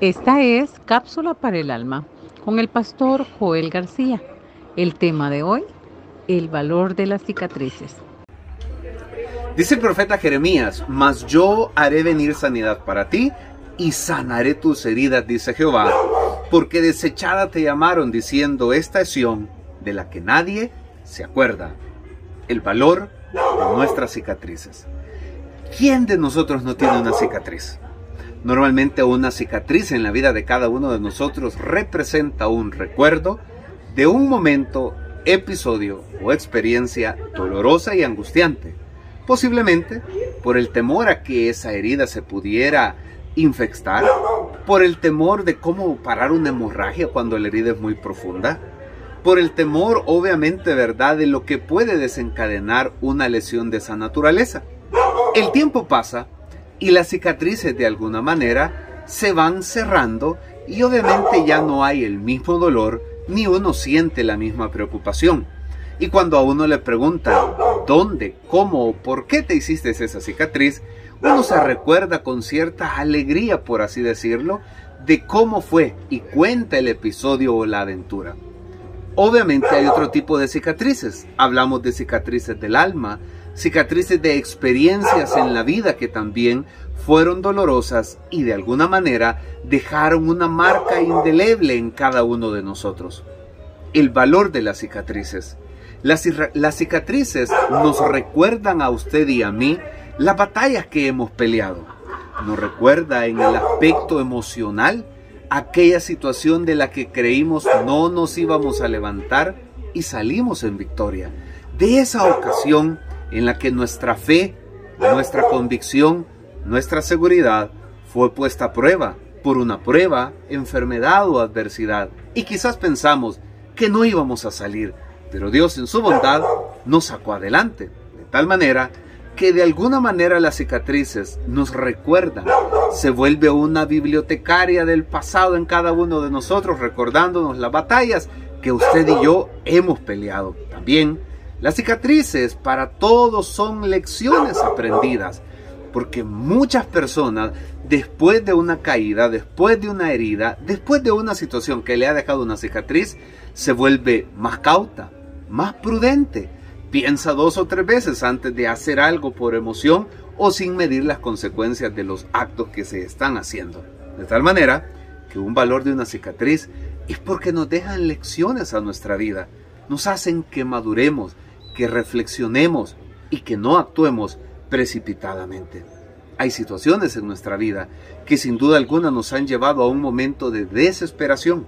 Esta es Cápsula para el Alma con el pastor Joel García. El tema de hoy, el valor de las cicatrices. Dice el profeta Jeremías, mas yo haré venir sanidad para ti y sanaré tus heridas, dice Jehová, porque desechada te llamaron diciendo esta es de la que nadie se acuerda. El valor de nuestras cicatrices. ¿Quién de nosotros no tiene una cicatriz? Normalmente una cicatriz en la vida de cada uno de nosotros representa un recuerdo de un momento, episodio o experiencia dolorosa y angustiante, posiblemente por el temor a que esa herida se pudiera infectar, por el temor de cómo parar una hemorragia cuando la herida es muy profunda, por el temor obviamente, ¿verdad?, de lo que puede desencadenar una lesión de esa naturaleza. El tiempo pasa y las cicatrices de alguna manera se van cerrando y obviamente ya no hay el mismo dolor ni uno siente la misma preocupación. Y cuando a uno le pregunta dónde, cómo o por qué te hiciste esa cicatriz, uno se recuerda con cierta alegría, por así decirlo, de cómo fue y cuenta el episodio o la aventura. Obviamente hay otro tipo de cicatrices. Hablamos de cicatrices del alma, cicatrices de experiencias en la vida que también fueron dolorosas y de alguna manera dejaron una marca indeleble en cada uno de nosotros. El valor de las cicatrices. Las, cicatrices nos recuerdan a usted y a mí las batallas que hemos peleado. Nos recuerda en el aspecto emocional aquella situación de la que creímos no nos íbamos a levantar y salimos en victoria. De esa ocasión en la que nuestra fe, nuestra convicción, nuestra seguridad fue puesta a prueba por una prueba, enfermedad o adversidad. Y quizás pensamos que no íbamos a salir, pero Dios en su bondad nos sacó adelante. De tal manera que de alguna manera las cicatrices nos recuerdan, se vuelve una bibliotecaria del pasado en cada uno de nosotros, recordándonos las batallas que usted y yo hemos peleado. También las cicatrices para todos son lecciones aprendidas, porque muchas personas después de una caída, después de una herida, después de una situación que le ha dejado una cicatriz, se vuelve más cauta, más prudente, piensa dos o tres veces antes de hacer algo por emoción o sin medir las consecuencias de los actos que se están haciendo. De tal manera que un valor de una cicatriz es porque nos dejan lecciones a nuestra vida, nos hacen que maduremos, que reflexionemos y que no actuemos precipitadamente. Hay situaciones en nuestra vida que sin duda alguna nos han llevado a un momento de desesperación.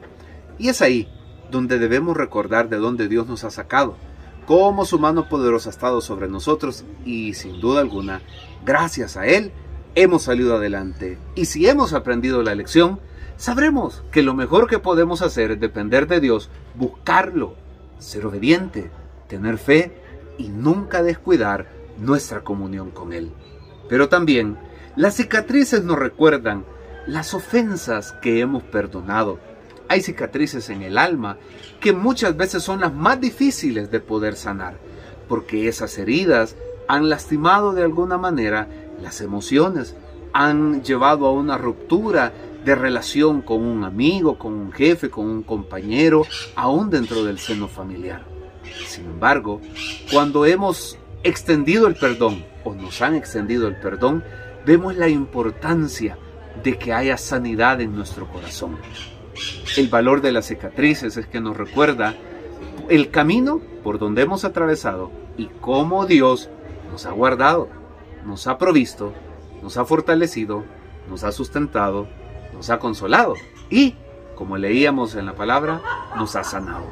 Y es ahí donde debemos recordar de dónde Dios nos ha sacado, cómo su mano poderosa ha estado sobre nosotros y sin duda alguna, gracias a Él, hemos salido adelante. Y si hemos aprendido la lección, sabremos que lo mejor que podemos hacer es depender de Dios, buscarlo, ser obediente, tener fe y nunca descuidar nuestra comunión con Él. Pero también las cicatrices nos recuerdan las ofensas que hemos perdonado. Hay cicatrices en el alma que muchas veces son las más difíciles de poder sanar, porque esas heridas han lastimado de alguna manera las emociones, han llevado a una ruptura de relación con un amigo, con un jefe, con un compañero, aún dentro del seno familiar. Sin embargo, cuando hemos extendido el perdón o nos han extendido el perdón, vemos la importancia de que haya sanidad en nuestro corazón. El valor de las cicatrices es que nos recuerda el camino por donde hemos atravesado y cómo Dios nos ha guardado, nos ha provisto, nos ha fortalecido, nos ha sustentado, nos ha consolado y, como leíamos en la palabra, nos ha sanado.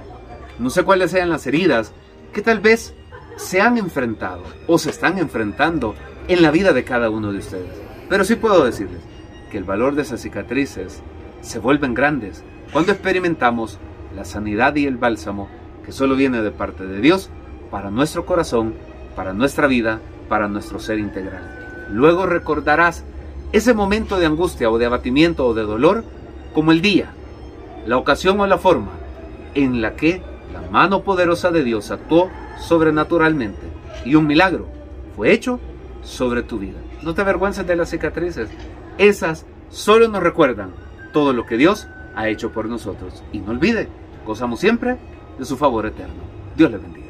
No sé cuáles sean las heridas que tal vez se han enfrentado o se están enfrentando en la vida de cada uno de ustedes. Pero sí puedo decirles que el valor de esas cicatrices se vuelven grandes cuando experimentamos la sanidad y el bálsamo que solo viene de parte de Dios para nuestro corazón, para nuestra vida, para nuestro ser integral. Luego recordarás ese momento de angustia o de abatimiento o de dolor como el día, la ocasión o la forma en la que mano poderosa de Dios actuó sobrenaturalmente y un milagro fue hecho sobre tu vida. No te avergüences de las cicatrices. Esas solo nos recuerdan todo lo que Dios ha hecho por nosotros. Y no olvide, gozamos siempre de su favor eterno. Dios le bendiga.